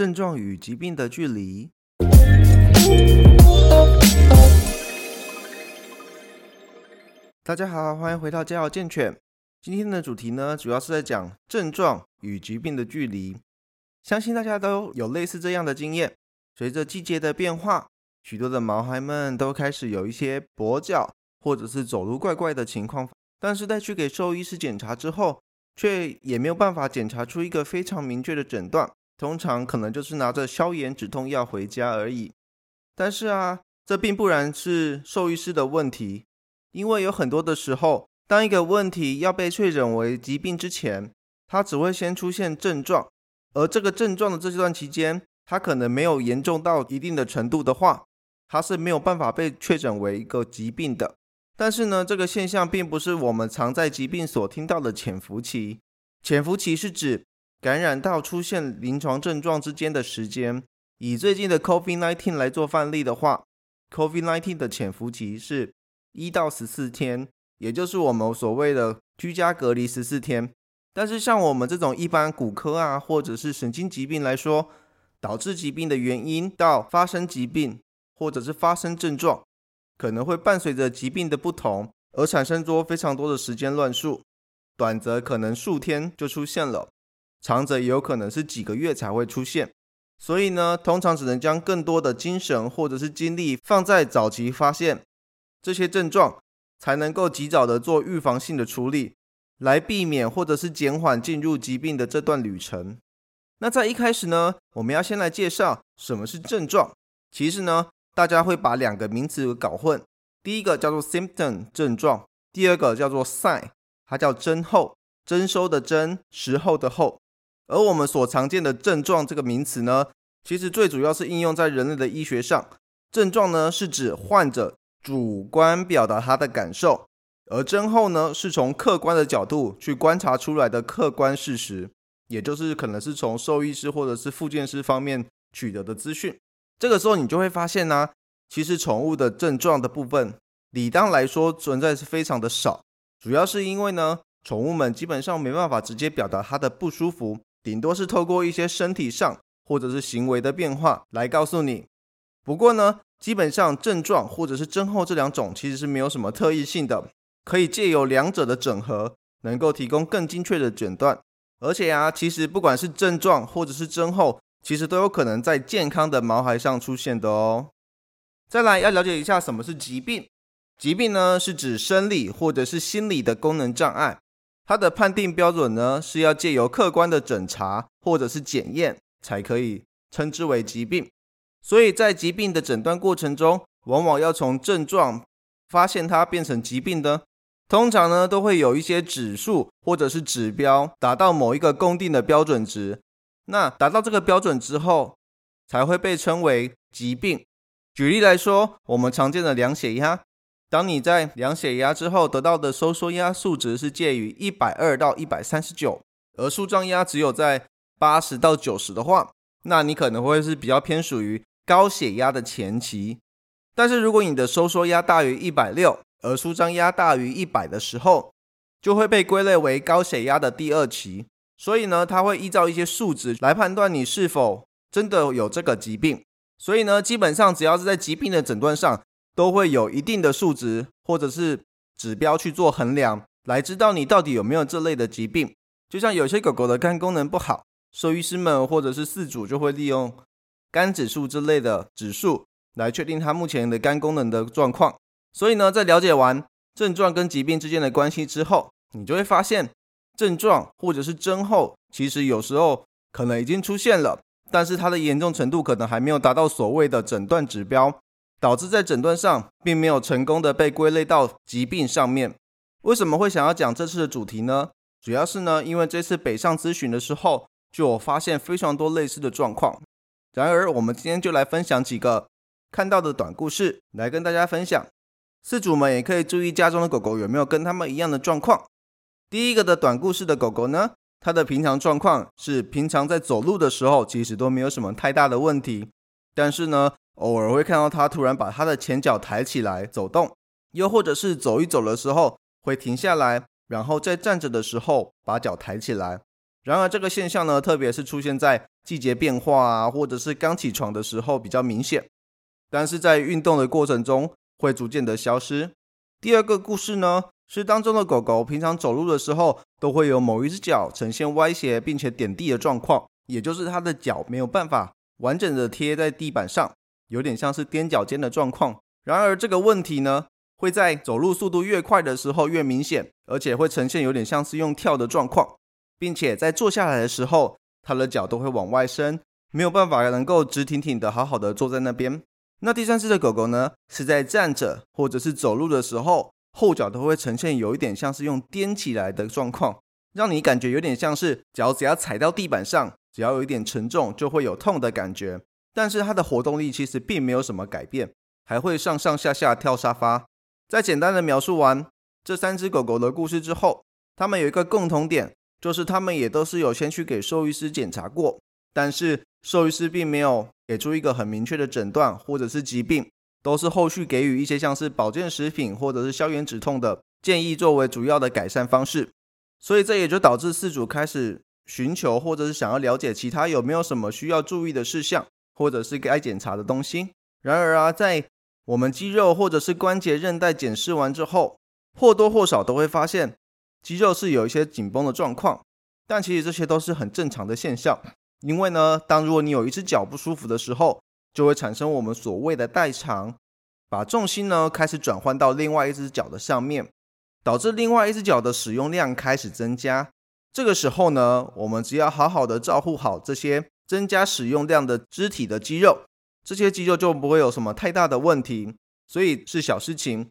症状与疾病的距离。大家好，欢迎回到家有健犬。今天的主题呢，主要是在讲症状与疾病的距离。相信大家都有类似这样的经验。随着季节的变化，许多的毛孩们都开始有一些跛脚，或者是走路怪怪的情况。但是在去给兽医师检查之后，却也没有办法检查出一个非常明确的诊断。通常可能就是拿着消炎止痛药回家而已。但是啊，这并不然是兽医师的问题。因为有很多的时候，当一个问题要被确诊为疾病之前，它只会先出现症状，而这个症状的这段期间，它可能没有严重到一定的程度的话，它是没有办法被确诊为一个疾病的。但是呢，这个现象并不是我们常在疾病所听到的潜伏期。潜伏期是指感染到出现临床症状之间的时间。以最近的 COVID-19 来做范例的话，COVID-19 的潜伏期是。一到十四天，也就是我们所谓的居家隔离十四天。但是像我们这种一般骨科啊，或者是神经疾病来说，导致疾病的原因到发生疾病，或者是发生症状，可能会伴随着疾病的不同而产生多非常多的时间乱数。短则可能数天就出现了，长则也有可能是几个月才会出现。所以呢，通常只能将更多的精神或者是精力放在早期发现。这些症状才能够及早的做预防性的处理，来避免或者是减缓进入疾病的这段旅程。那在一开始呢，我们要先来介绍什么是症状。其实呢，大家会把两个名词搞混。第一个叫做 symptom 症状，第二个叫做 sign，它叫征候，征收的征，时候的候。而我们所常见的症状这个名词呢，其实最主要是应用在人类的医学上。症状呢，是指患者。主观表达他的感受，而症候呢，是从客观的角度去观察出来的客观事实，也就是可能是从兽医师或者是复健师方面取得的资讯。这个时候你就会发现呢，其实宠物的症状的部分，理当来说存在是非常的少，主要是因为呢，宠物们基本上没办法直接表达它的不舒服，顶多是透过一些身体上或者是行为的变化来告诉你。不过呢。基本上症状或者是症候这两种其实是没有什么特异性的，可以借由两者的整合，能够提供更精确的诊断。而且啊，其实不管是症状或者是症候，其实都有可能在健康的毛孩上出现的哦。再来要了解一下什么是疾病，疾病呢是指生理或者是心理的功能障碍，它的判定标准呢是要借由客观的诊查或者是检验才可以称之为疾病。所以在疾病的诊断过程中，往往要从症状发现它变成疾病的，通常呢都会有一些指数或者是指标达到某一个公定的标准值。那达到这个标准之后，才会被称为疾病。举例来说，我们常见的量血压，当你在量血压之后得到的收缩压数值是介于一百二到一百三十九，而舒张压只有在八十到九十的话，那你可能会是比较偏属于。高血压的前期，但是如果你的收缩压大于一百六，而舒张压大于一百的时候，就会被归类为高血压的第二期。所以呢，它会依照一些数值来判断你是否真的有这个疾病。所以呢，基本上只要是在疾病的诊断上，都会有一定的数值或者是指标去做衡量，来知道你到底有没有这类的疾病。就像有些狗狗的肝功能不好，兽医师们或者是饲主就会利用。肝指数之类的指数来确定它目前的肝功能的状况。所以呢，在了解完症状跟疾病之间的关系之后，你就会发现症状或者是症候，其实有时候可能已经出现了，但是它的严重程度可能还没有达到所谓的诊断指标，导致在诊断上并没有成功的被归类到疾病上面。为什么会想要讲这次的主题呢？主要是呢，因为这次北上咨询的时候，就我发现非常多类似的状况。然而，我们今天就来分享几个看到的短故事，来跟大家分享。饲主们也可以注意家中的狗狗有没有跟他们一样的状况。第一个的短故事的狗狗呢，它的平常状况是平常在走路的时候，其实都没有什么太大的问题。但是呢，偶尔会看到它突然把它的前脚抬起来走动，又或者是走一走的时候会停下来，然后在站着的时候把脚抬起来。然而，这个现象呢，特别是出现在季节变化啊，或者是刚起床的时候比较明显，但是在运动的过程中会逐渐的消失。第二个故事呢，是当中的狗狗平常走路的时候都会有某一只脚呈现歪斜并且点地的状况，也就是它的脚没有办法完整的贴在地板上，有点像是踮脚尖的状况。然而这个问题呢，会在走路速度越快的时候越明显，而且会呈现有点像是用跳的状况，并且在坐下来的时候。它的脚都会往外伸，没有办法能够直挺挺的好好的坐在那边。那第三只的狗狗呢，是在站着或者是走路的时候，后脚都会呈现有一点像是用踮起来的状况，让你感觉有点像是脚只要踩到地板上，只要有一点沉重就会有痛的感觉。但是它的活动力其实并没有什么改变，还会上上下下跳沙发。在简单的描述完这三只狗狗的故事之后，它们有一个共同点。就是他们也都是有先去给兽医师检查过，但是兽医师并没有给出一个很明确的诊断或者是疾病，都是后续给予一些像是保健食品或者是消炎止痛的建议作为主要的改善方式，所以这也就导致饲主开始寻求或者是想要了解其他有没有什么需要注意的事项，或者是该检查的东西。然而啊，在我们肌肉或者是关节韧带检视完之后，或多或少都会发现。肌肉是有一些紧绷的状况，但其实这些都是很正常的现象。因为呢，当如果你有一只脚不舒服的时候，就会产生我们所谓的代偿，把重心呢开始转换到另外一只脚的上面，导致另外一只脚的使用量开始增加。这个时候呢，我们只要好好的照顾好这些增加使用量的肢体的肌肉，这些肌肉就不会有什么太大的问题，所以是小事情。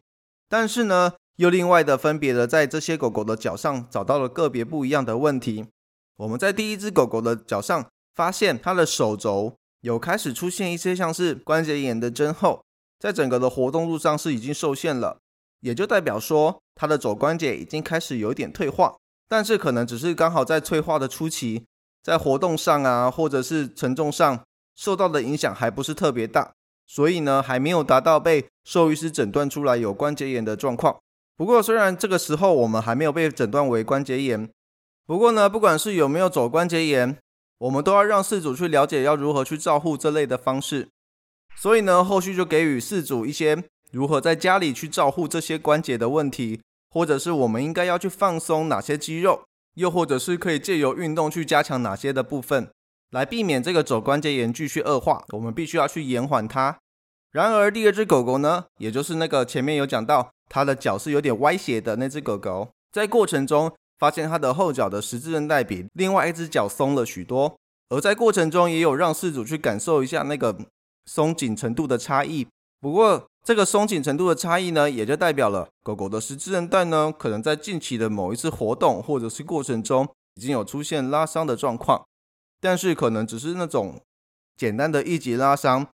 但是呢，又另外的分别的在这些狗狗的脚上找到了个别不一样的问题。我们在第一只狗狗的脚上发现它的手肘有开始出现一些像是关节炎的征候，在整个的活动路上是已经受限了，也就代表说它的肘关节已经开始有点退化，但是可能只是刚好在退化的初期，在活动上啊或者是承重上受到的影响还不是特别大，所以呢还没有达到被兽医师诊断出来有关节炎的状况。不过，虽然这个时候我们还没有被诊断为关节炎，不过呢，不管是有没有走关节炎，我们都要让饲主去了解要如何去照护这类的方式。所以呢，后续就给予饲主一些如何在家里去照护这些关节的问题，或者是我们应该要去放松哪些肌肉，又或者是可以借由运动去加强哪些的部分，来避免这个肘关节炎继续恶化。我们必须要去延缓它。然而，第二只狗狗呢，也就是那个前面有讲到。它的脚是有点歪斜的那只狗狗，在过程中发现它的后脚的十字韧带比另外一只脚松了许多，而在过程中也有让饲主去感受一下那个松紧程度的差异。不过这个松紧程度的差异呢，也就代表了狗狗的十字韧带呢，可能在近期的某一次活动或者是过程中已经有出现拉伤的状况，但是可能只是那种简单的一级拉伤，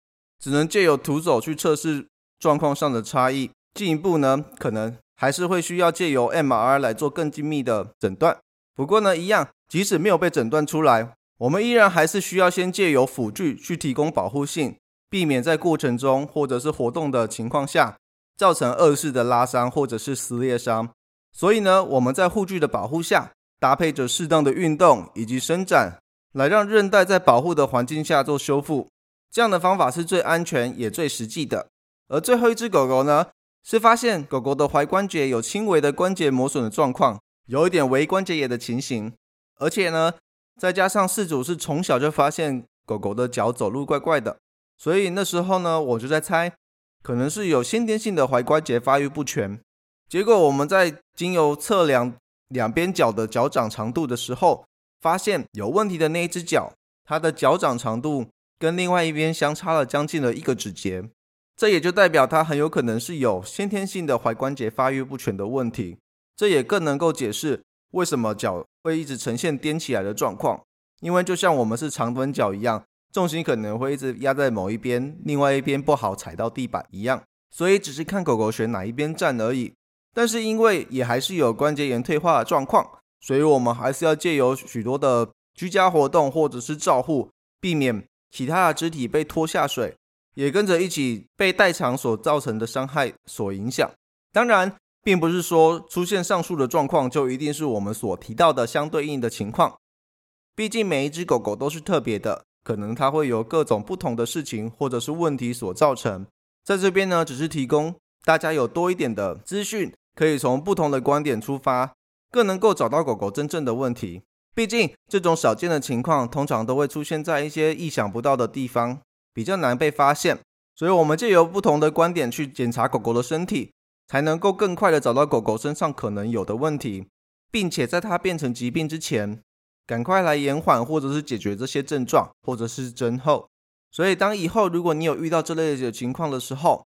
只能借由徒手去测试状况上的差异。进一步呢，可能还是会需要借由 MRI 来做更精密的诊断。不过呢，一样，即使没有被诊断出来，我们依然还是需要先借由辅具去提供保护性，避免在过程中或者是活动的情况下造成二次的拉伤或者是撕裂伤。所以呢，我们在护具的保护下，搭配着适当的运动以及伸展，来让韧带在保护的环境下做修复。这样的方法是最安全也最实际的。而最后一只狗狗呢？是发现狗狗的踝关节有轻微的关节磨损的状况，有一点微关节炎的情形，而且呢，再加上饲主是从小就发现狗狗的脚走路怪怪的，所以那时候呢，我就在猜，可能是有先天性的踝关节发育不全。结果我们在经由测量两边脚的脚掌长度的时候，发现有问题的那一只脚，它的脚掌长度跟另外一边相差了将近了一个指节。这也就代表它很有可能是有先天性的踝关节发育不全的问题，这也更能够解释为什么脚会一直呈现踮起来的状况。因为就像我们是长短脚一样，重心可能会一直压在某一边，另外一边不好踩到地板一样，所以只是看狗狗选哪一边站而已。但是因为也还是有关节炎退化的状况，所以我们还是要借由许多的居家活动或者是照护，避免其他的肢体被拖下水。也跟着一起被代偿所造成的伤害所影响。当然，并不是说出现上述的状况就一定是我们所提到的相对应的情况。毕竟每一只狗狗都是特别的，可能它会由各种不同的事情或者是问题所造成。在这边呢，只是提供大家有多一点的资讯，可以从不同的观点出发，更能够找到狗狗真正的问题。毕竟这种少见的情况，通常都会出现在一些意想不到的地方，比较难被发现。所以，我们借由不同的观点去检查狗狗的身体，才能够更快的找到狗狗身上可能有的问题，并且在它变成疾病之前，赶快来延缓或者是解决这些症状，或者是增厚。所以，当以后如果你有遇到这类的情况的时候，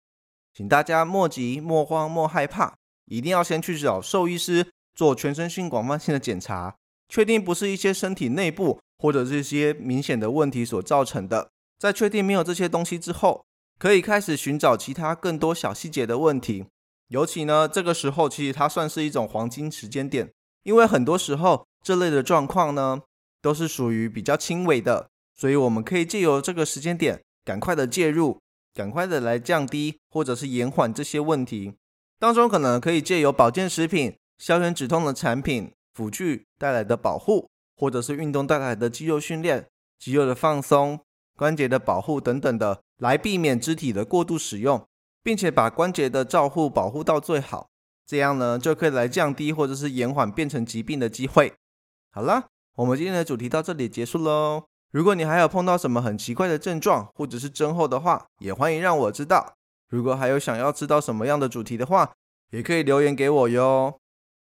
请大家莫急、莫慌、莫害怕，一定要先去找兽医师做全身性、广泛性的检查。确定不是一些身体内部或者这些明显的问题所造成的，在确定没有这些东西之后，可以开始寻找其他更多小细节的问题。尤其呢，这个时候其实它算是一种黄金时间点，因为很多时候这类的状况呢都是属于比较轻微的，所以我们可以借由这个时间点赶快的介入，赶快的来降低或者是延缓这些问题。当中可能可以借由保健食品、消炎止痛的产品。辅具带来的保护，或者是运动带来的肌肉训练、肌肉的放松、关节的保护等等的，来避免肢体的过度使用，并且把关节的照护保护到最好，这样呢就可以来降低或者是延缓变成疾病的机会。好了，我们今天的主题到这里结束喽。如果你还有碰到什么很奇怪的症状或者是症候的话，也欢迎让我知道。如果还有想要知道什么样的主题的话，也可以留言给我哟。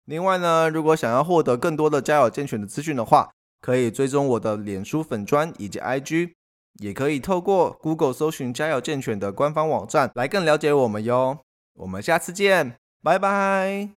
另外呢，如果想要获得更多的家有健犬的资讯的话，可以追踪我的脸书粉砖以及 IG，也可以透过 Google 搜寻家有健犬的官方网站来更了解我们哟。我们下次见，拜拜。